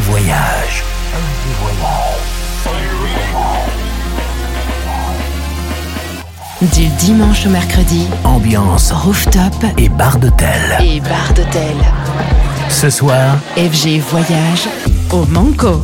Voyage. Du dimanche au mercredi. Ambiance rooftop et bar d'hôtel. Et bar d'hôtel. Ce soir, FG Voyage au Manco.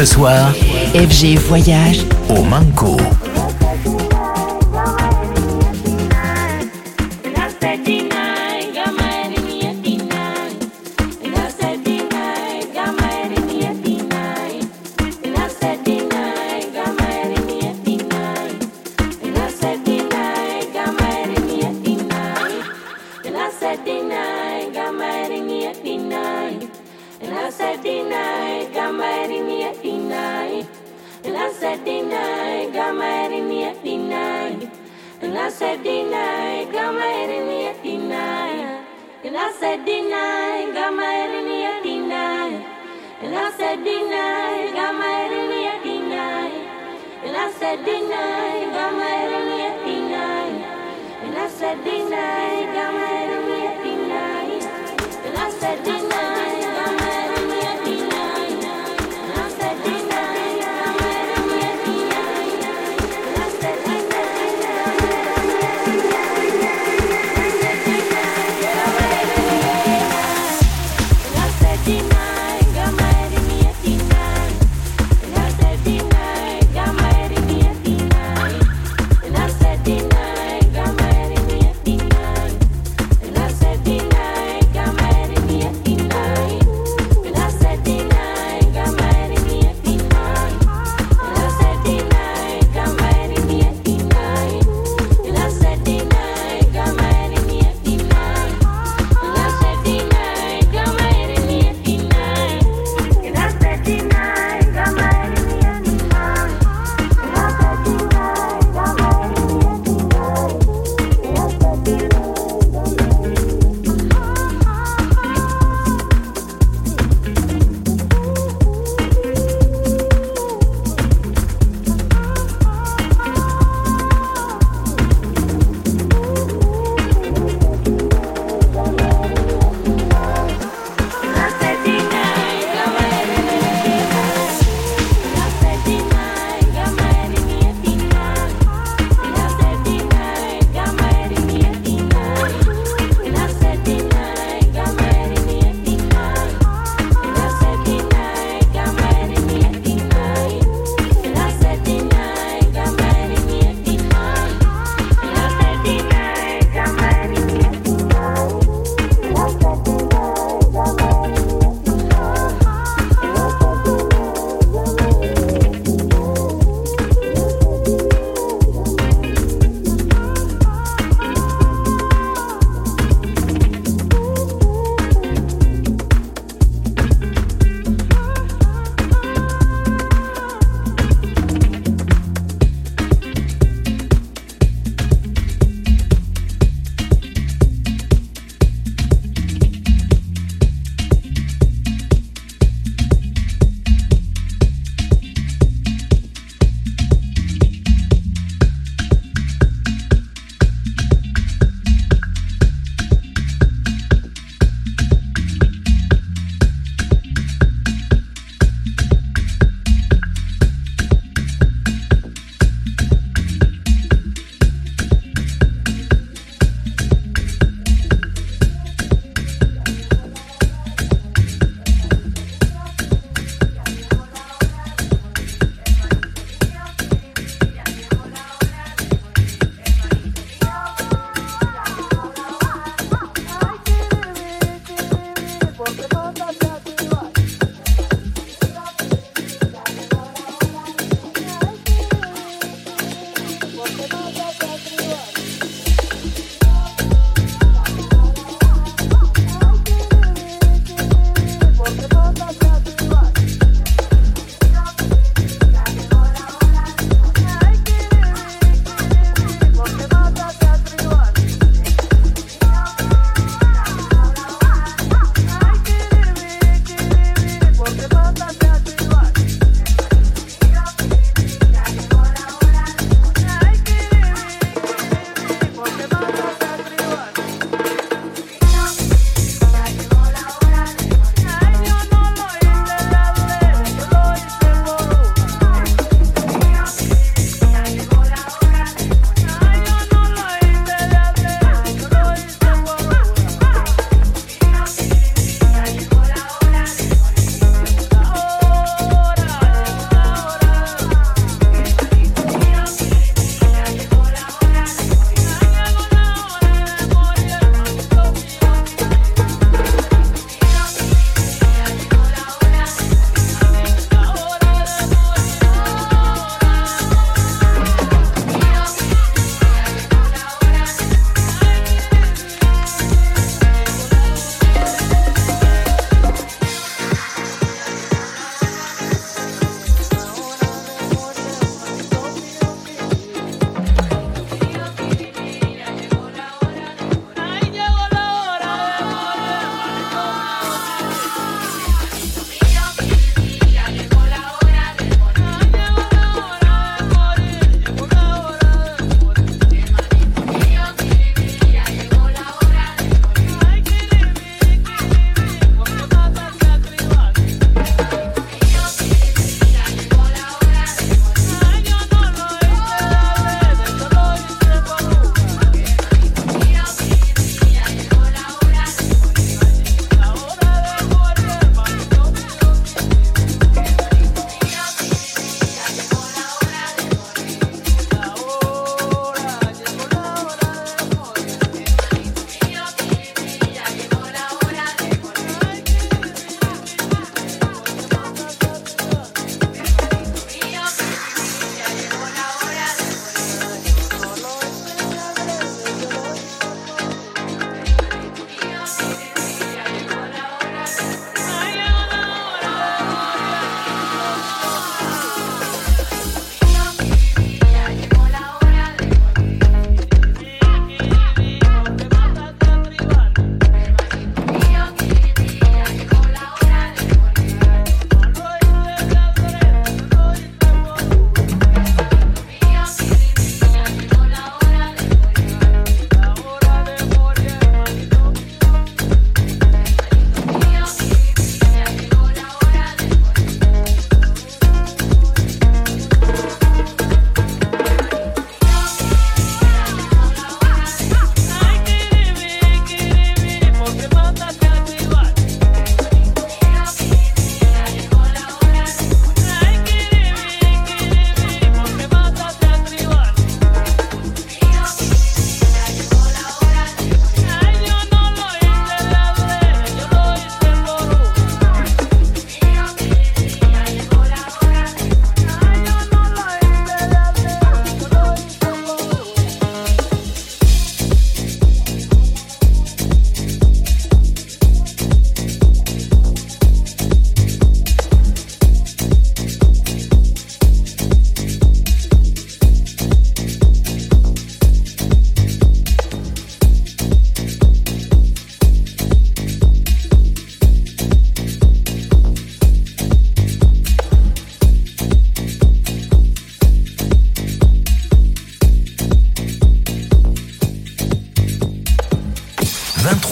Ce soir, FG Voyage au Manco.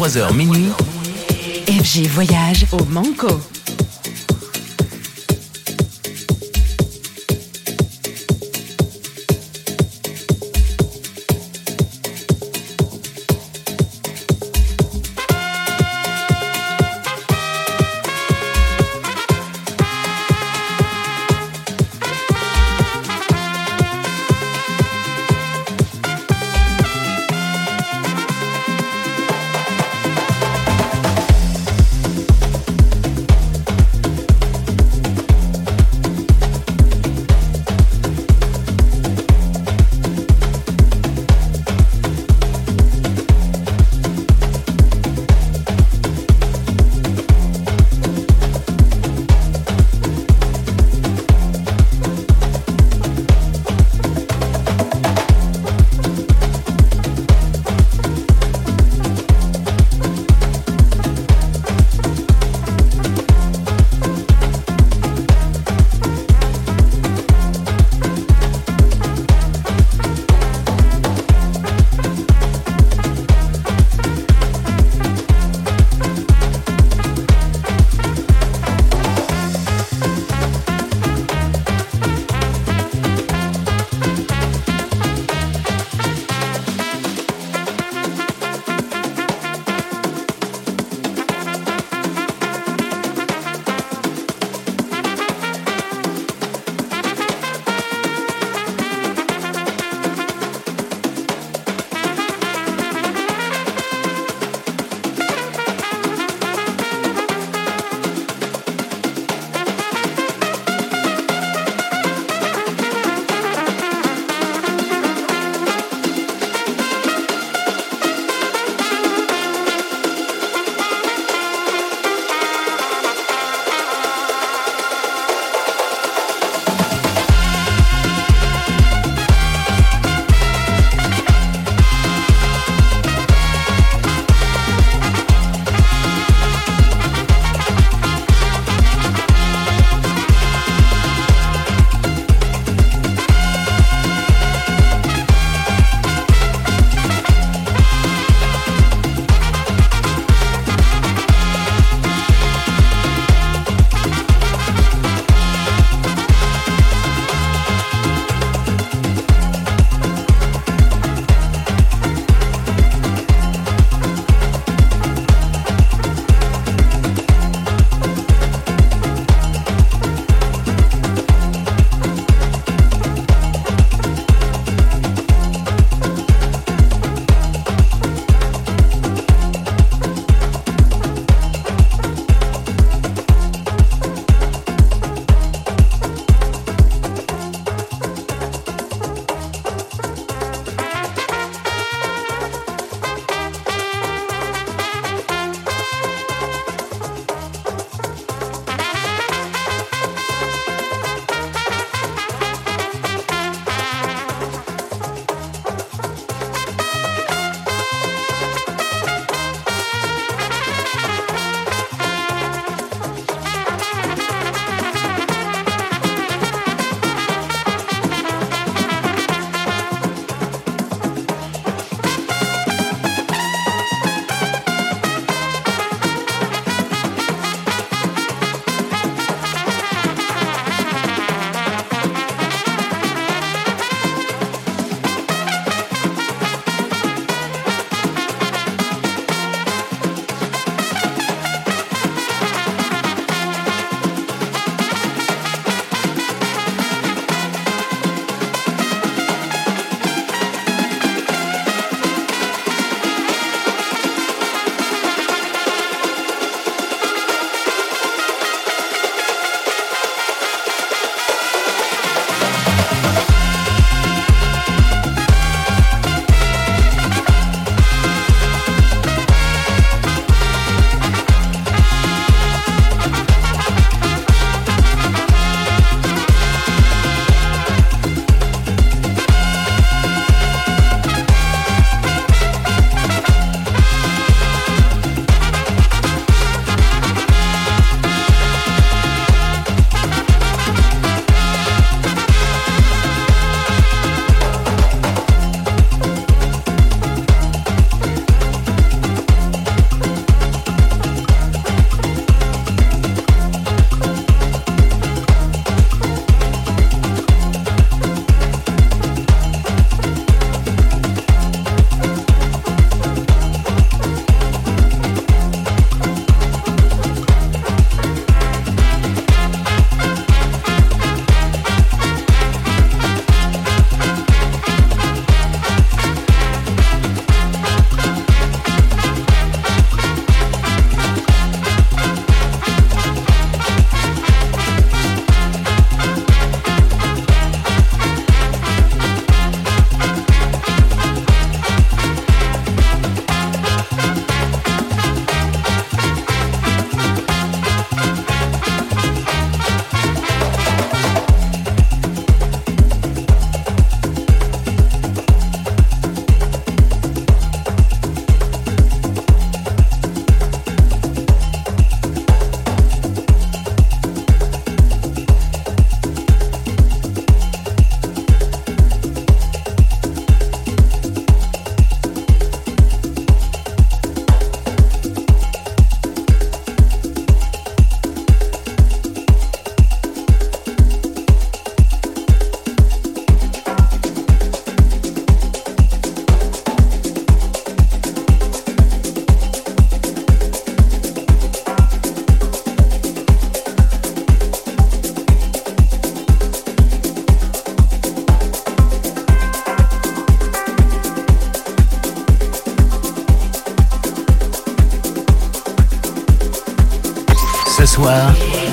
23h minuit, FG Voyage au Manco.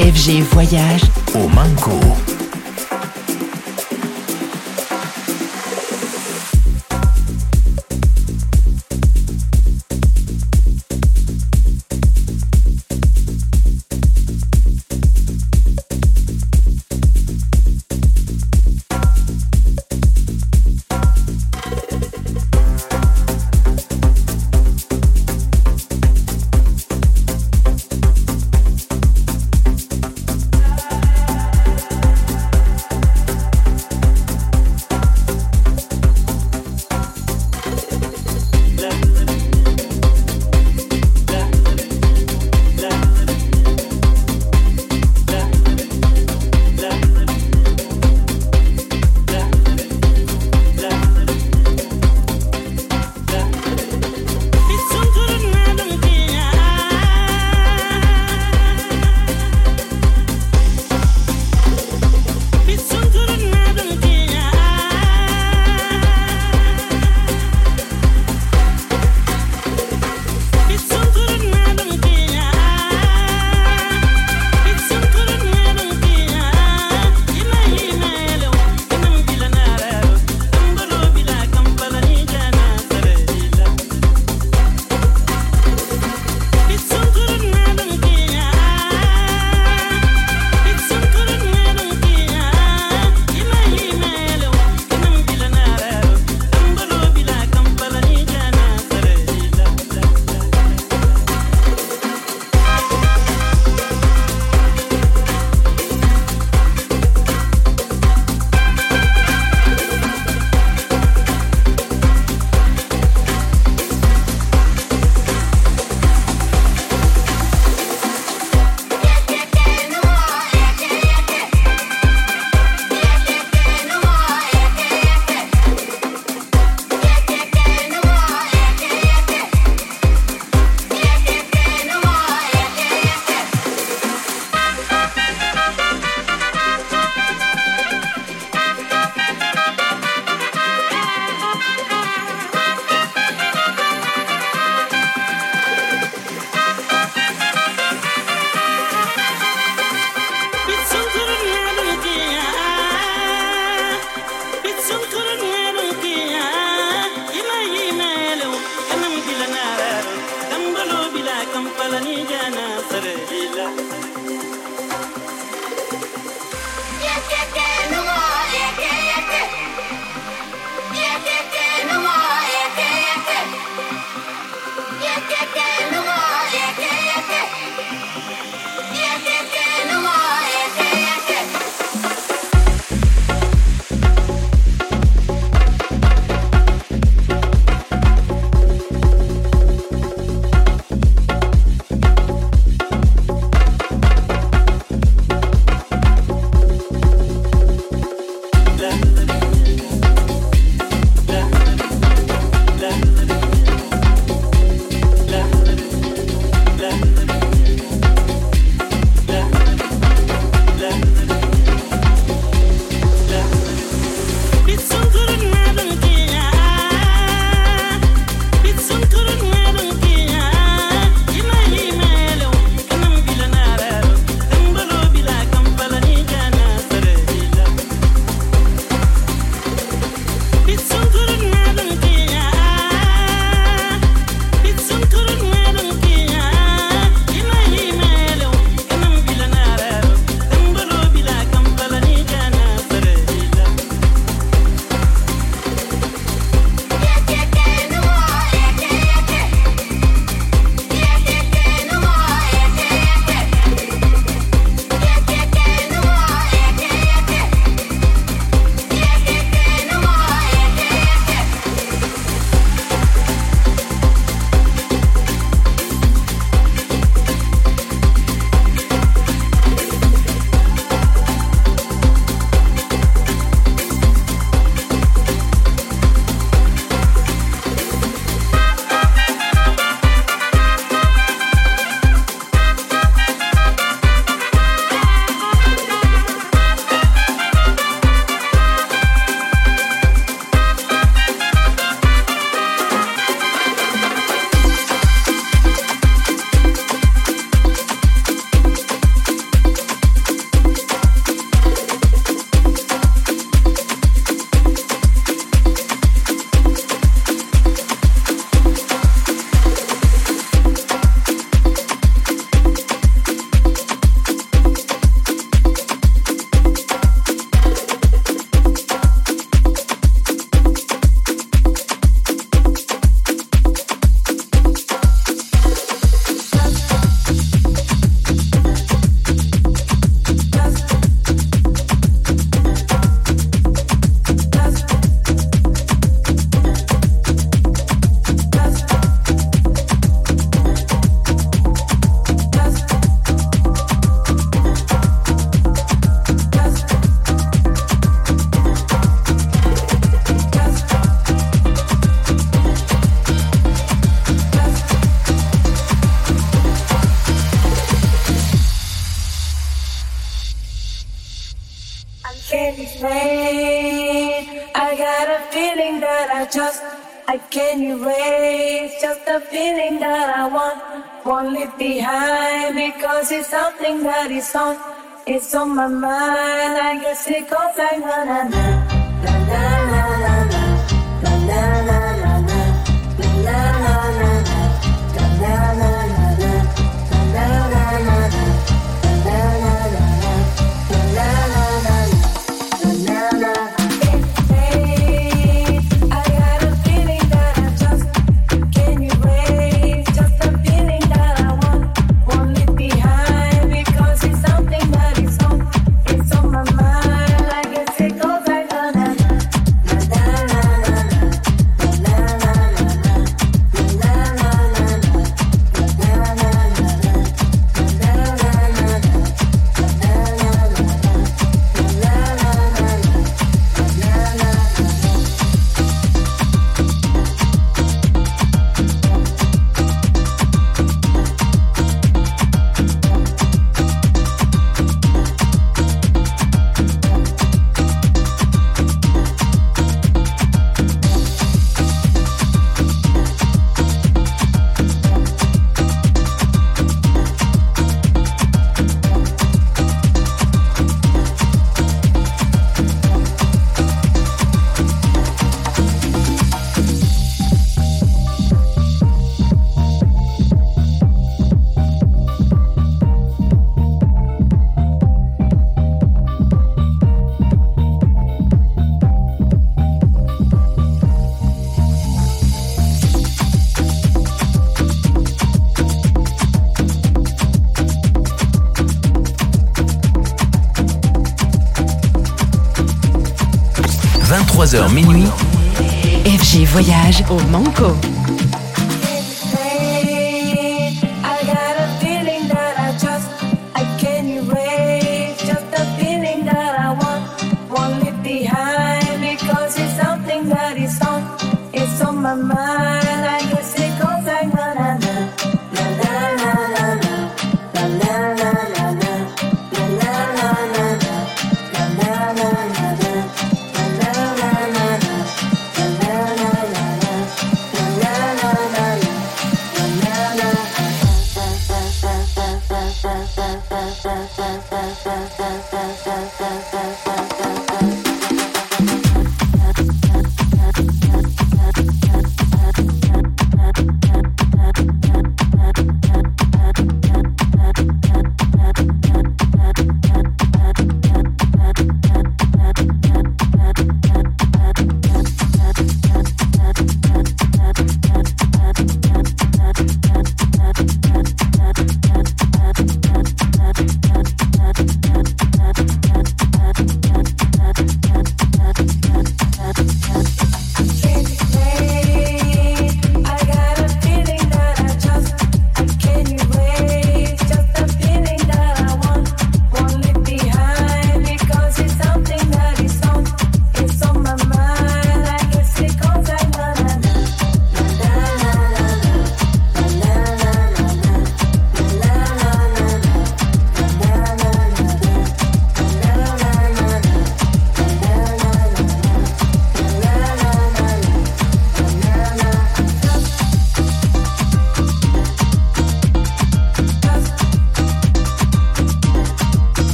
FG Voyage au Manco. It's on is on my mind. I guess it goes like na na na. Minuit. FG Voyage au Manco.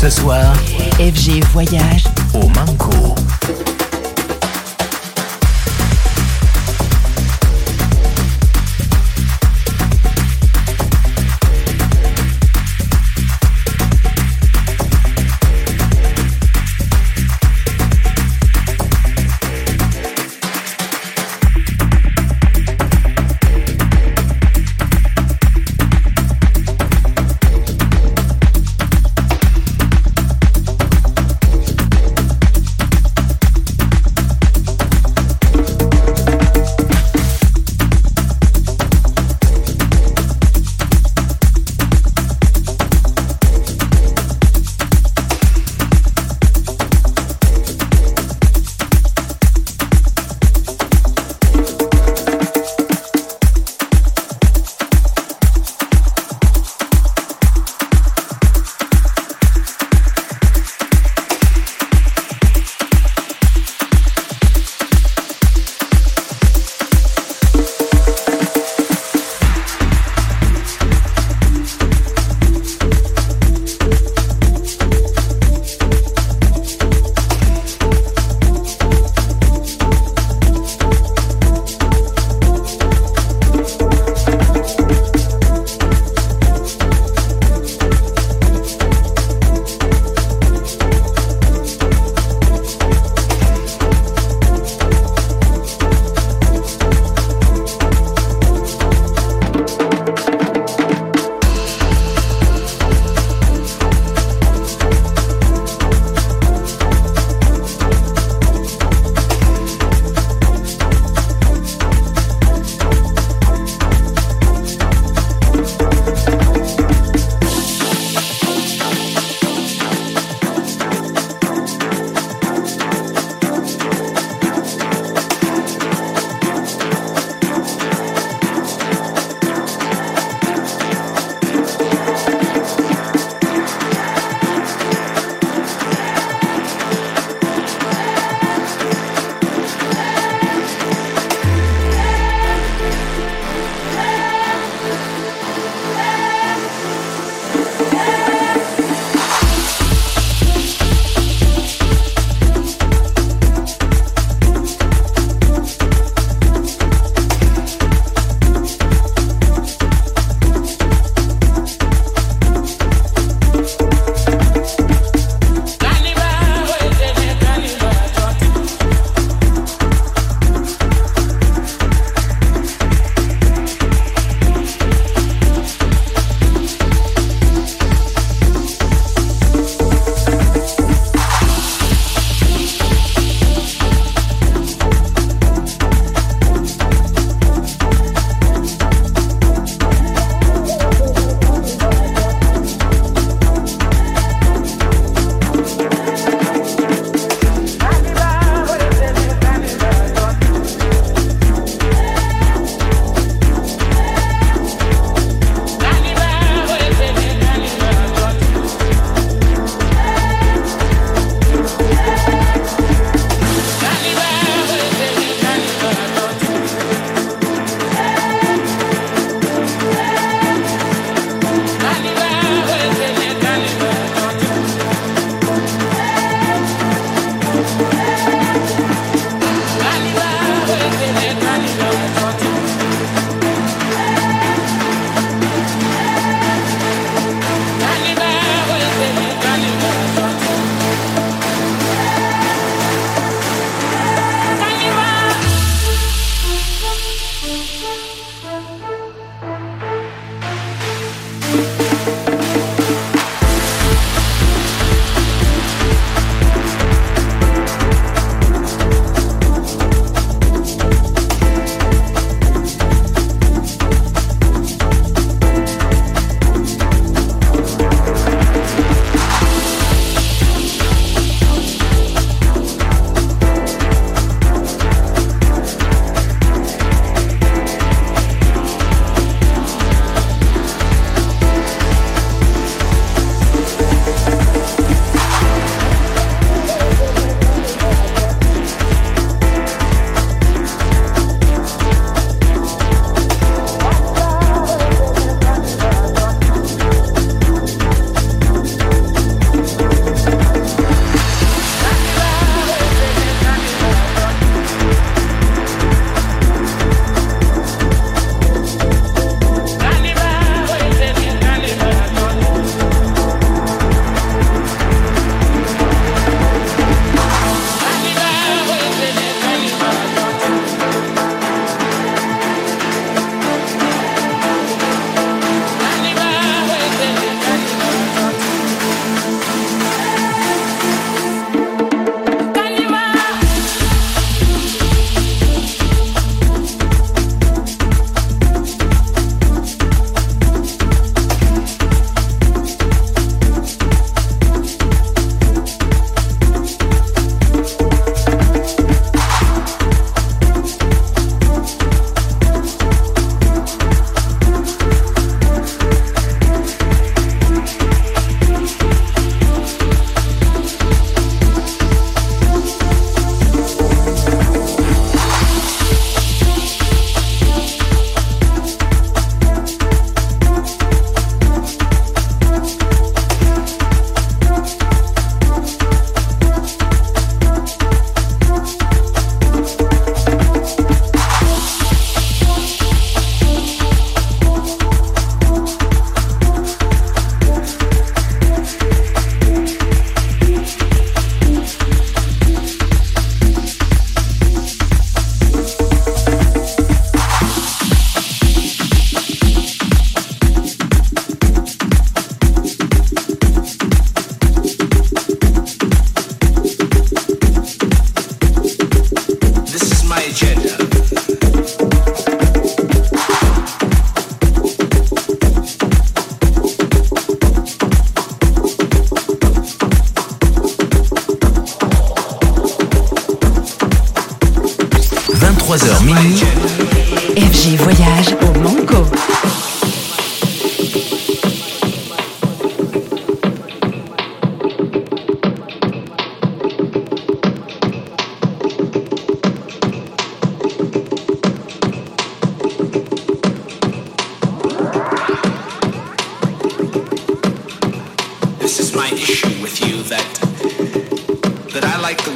ce soir, FG Voyage au Manco.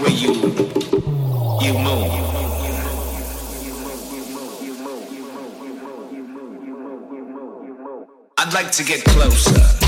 Way you you move. I'd like to get closer.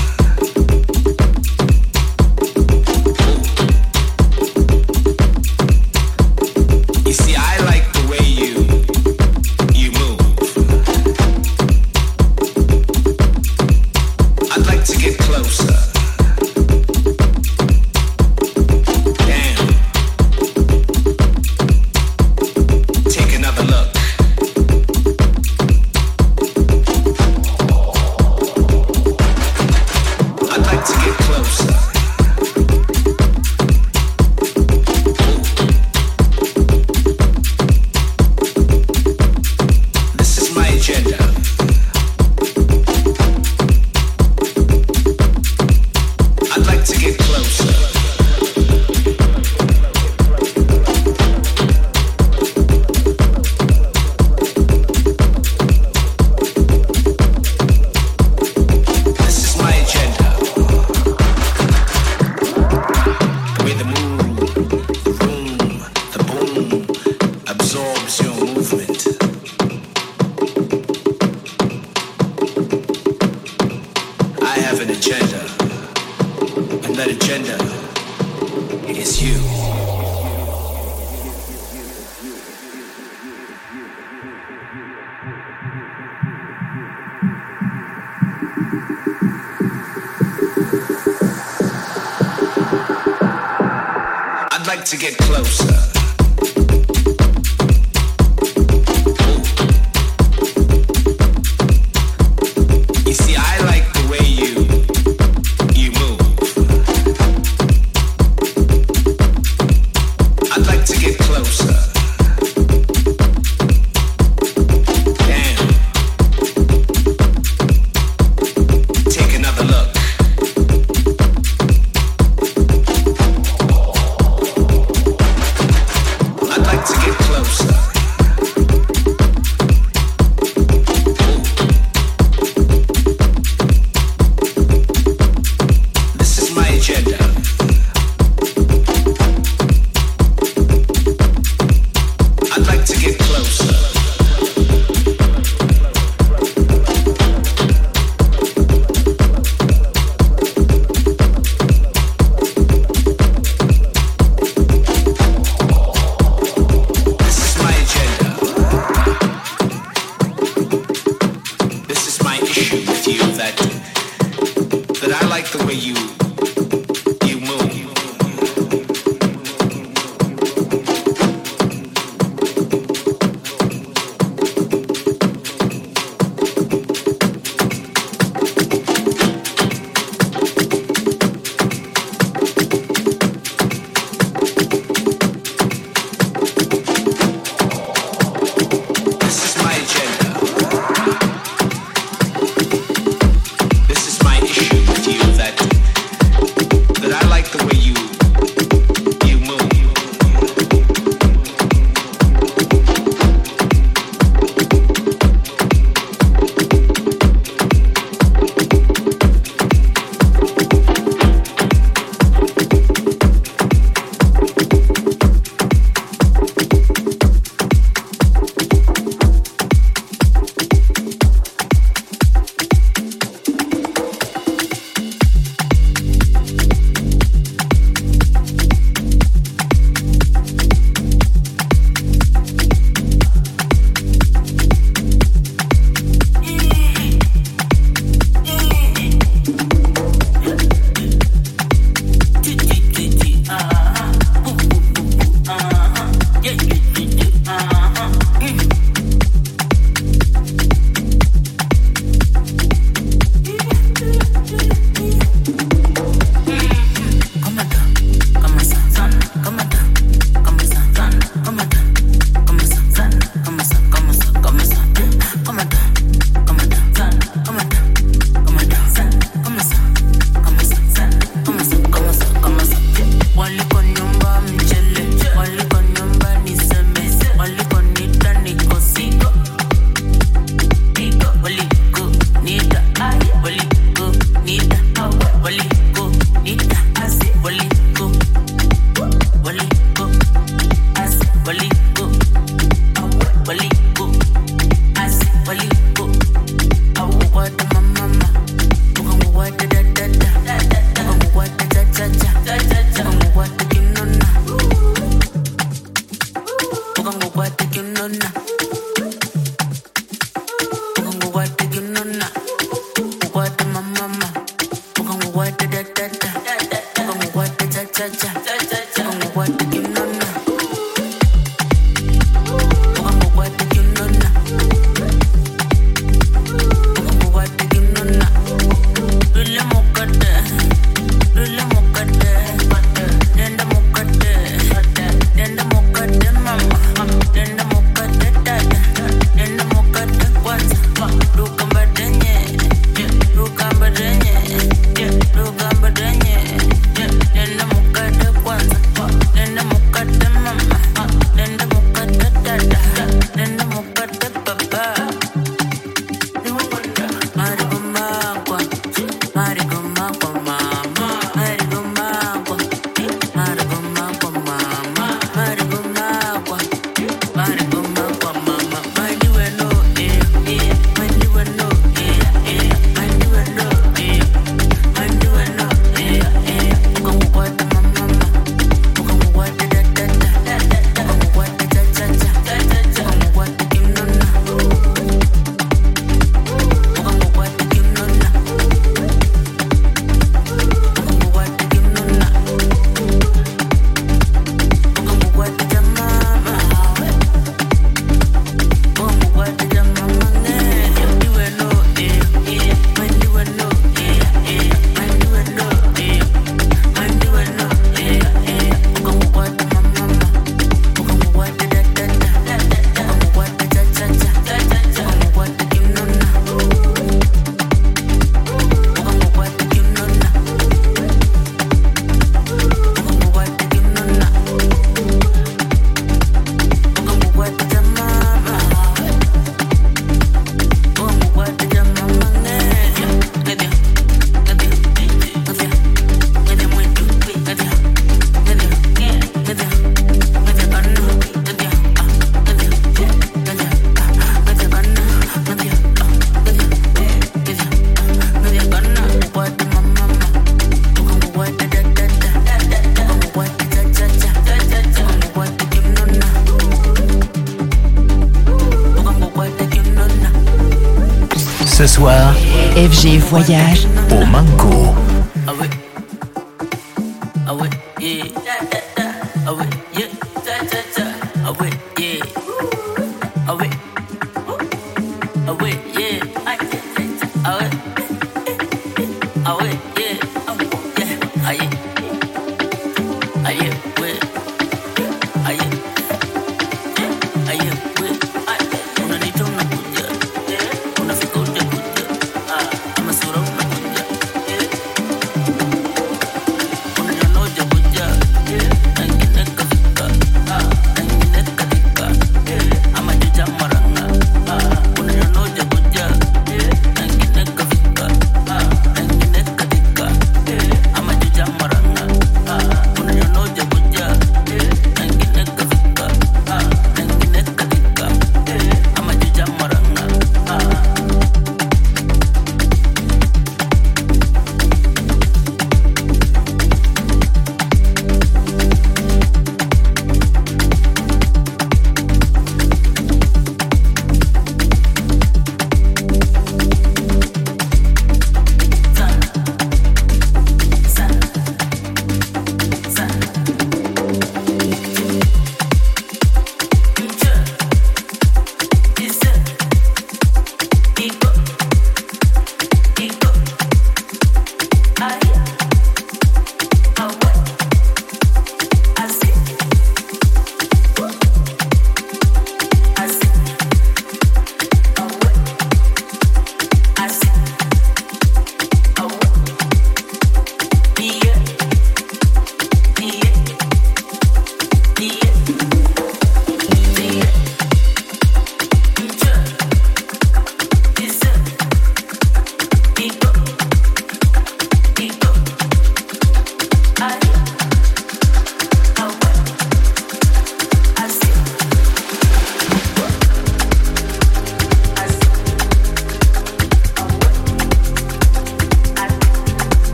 FG Voyage au Manco.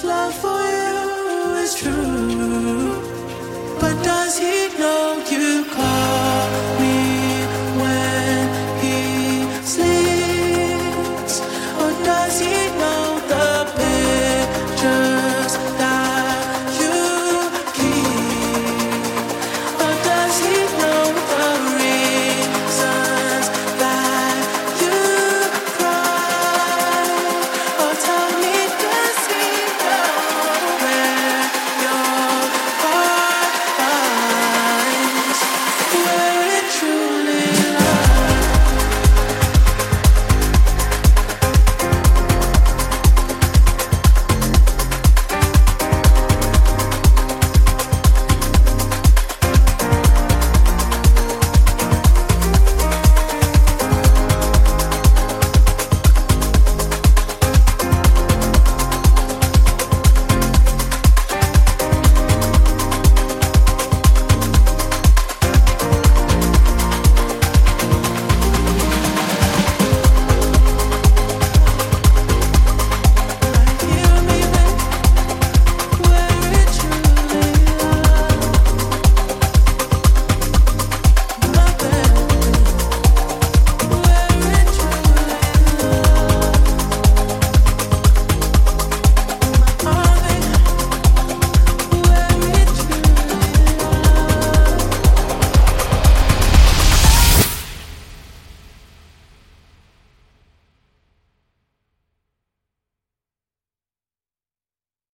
His love for you is true. But does he know